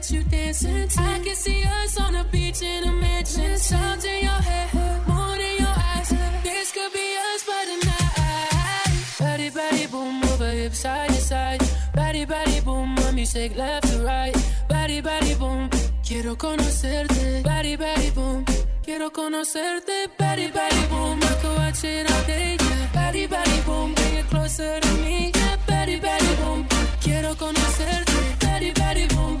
that you dance. I can see us on the beach in a mansion. Sounds in your head, moon in your eyes. This could be us for the night. Body, body, boom, over hip side to side. Body, body, boom, mommy shake left to right. Body, body, boom, quiero conocerte. Body, body, boom, quiero conocerte. Body, body, boom, I could watch it all day. Yeah. Body, body, boom, bring it closer to me. Body, body, boom, quiero conocerte. Body, body, boom,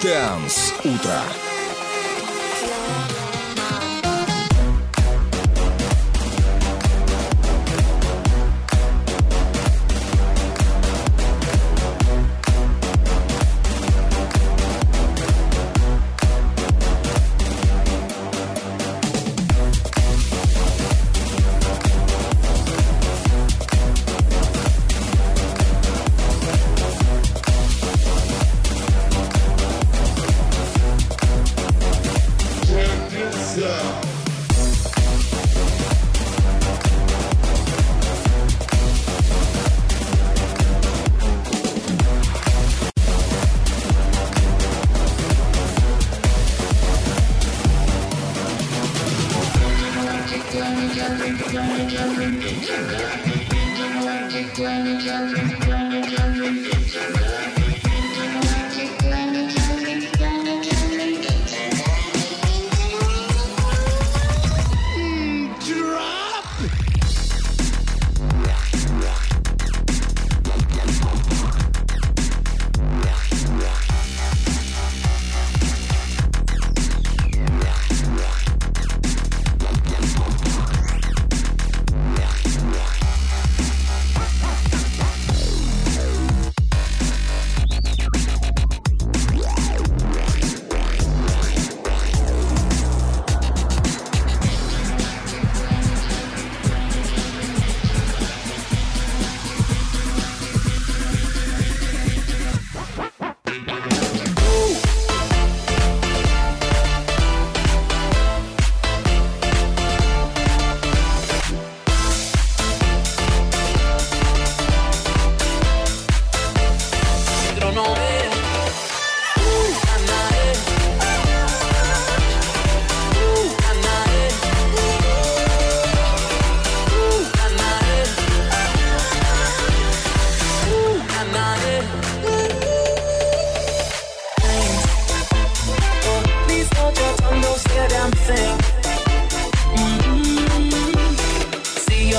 Дэнс Утро. Thank you.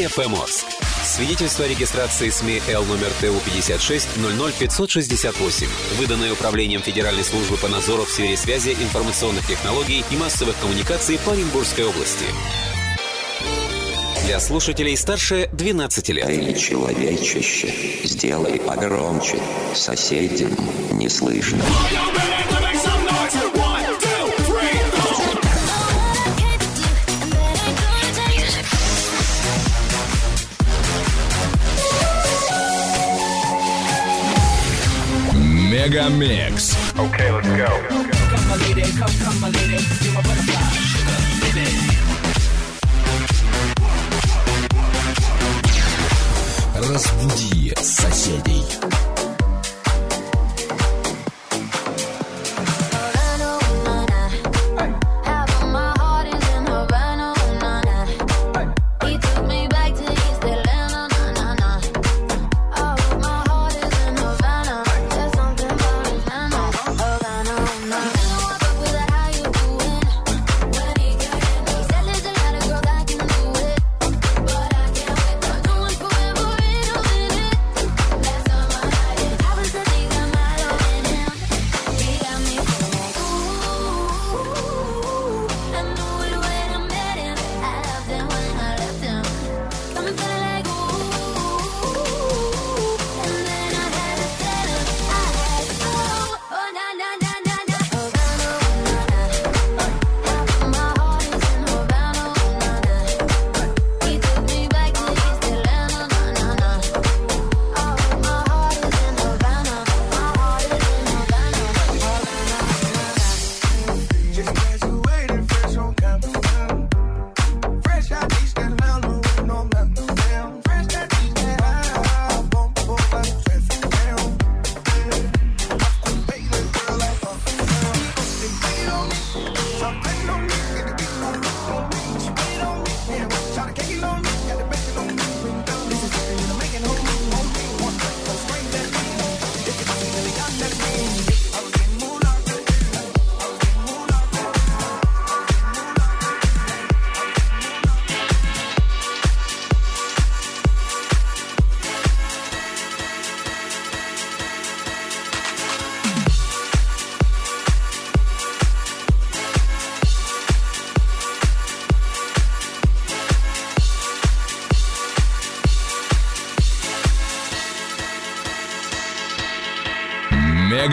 Орск. Свидетельство о регистрации СМИ Л номер ТУ 56 568, выданное Управлением Федеральной службы по надзору в сфере связи, информационных технологий и массовых коммуникаций по Оренбургской области. Для слушателей старше 12 лет. Эй, человечище, сделай погромче. Соседям не слышно. Мегамикс. Come, my lady, come, come, my lady. You're my butterfly, sugar, baby. Разбуди соседей.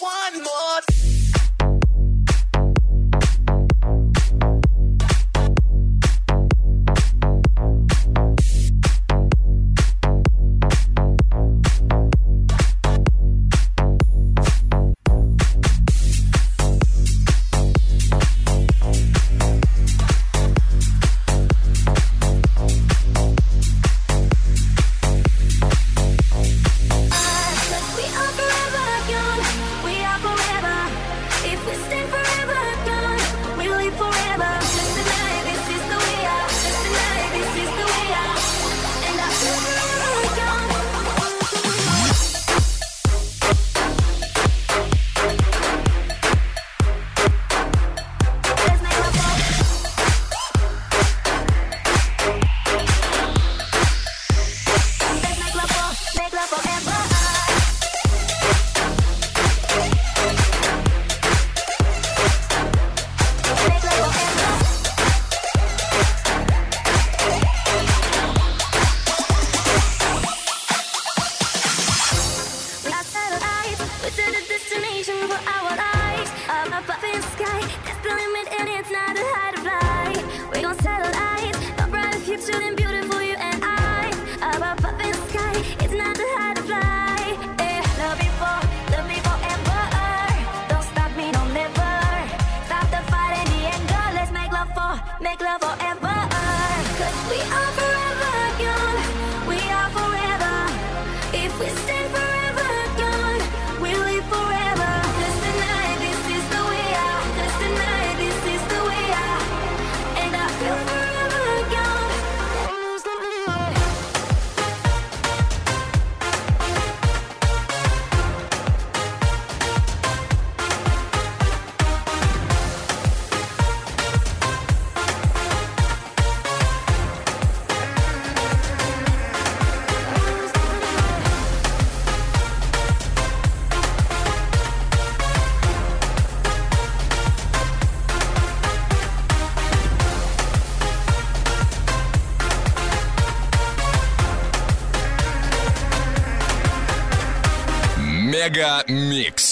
One more. Мега Микс.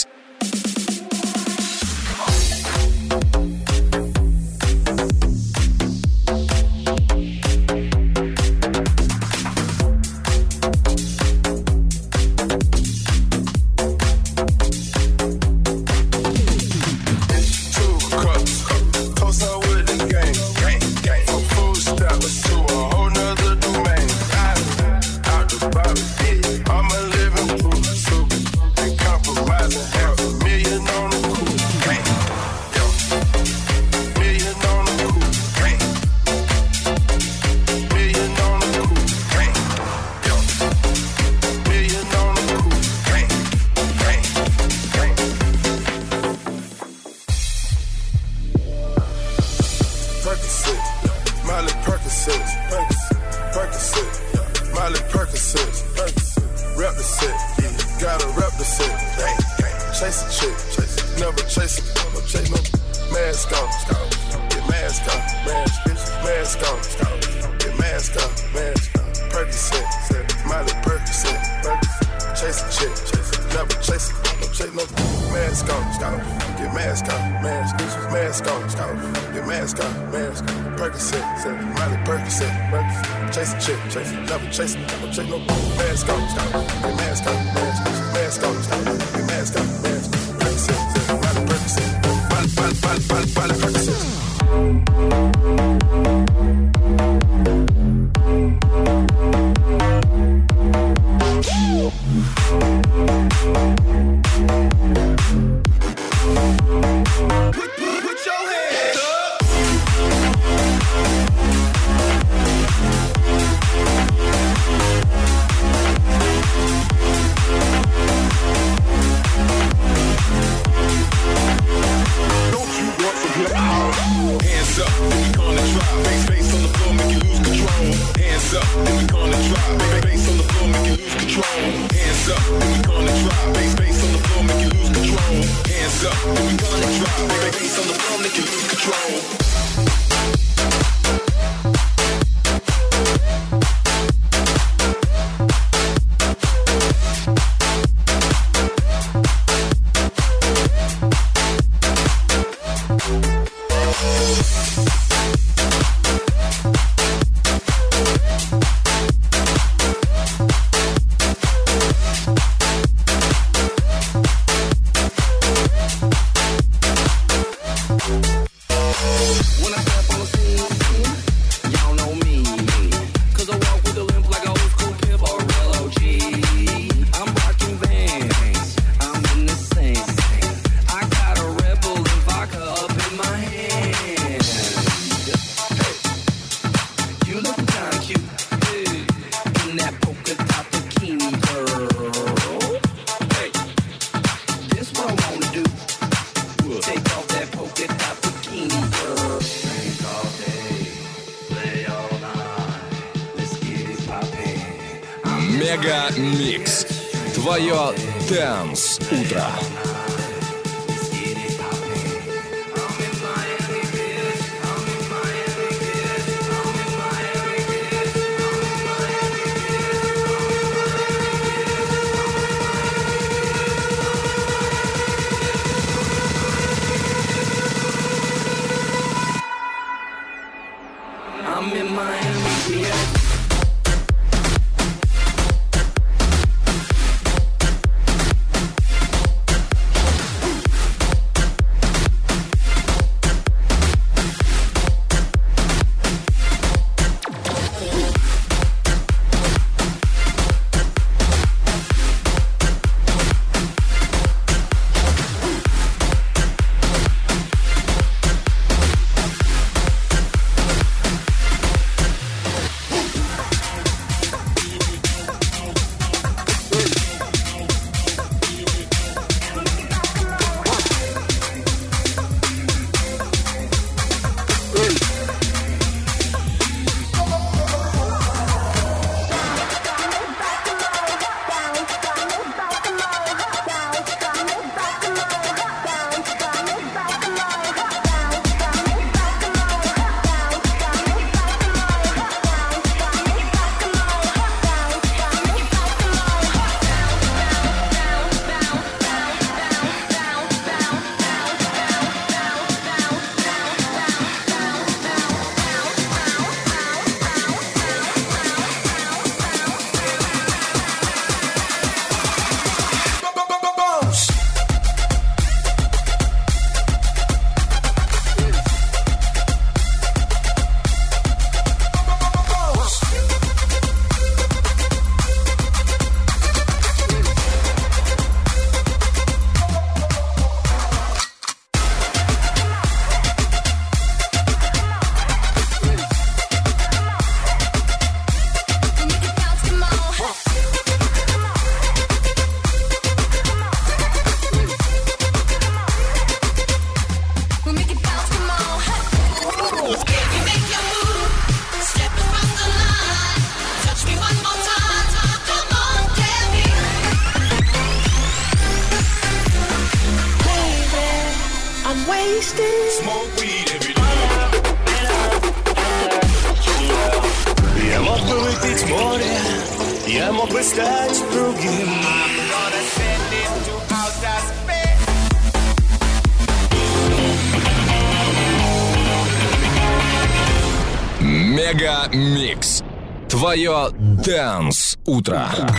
Chasing, Never chasing. Don't chase no mask on. scout, Get mask on. Mask. Mask on. Stop. Get mask on. Mask. Percocet. Miley Percocet. chasing chick. chasing. Never chasing. Don't chase no mask on. scout, Get mask on. Mask. Mask on. Stop. Get mask on. Mask. Percocet. Miley Percocet. Miley Percocet. Miley Percocet. Твое Дэнс Утро. Дэнс Утро.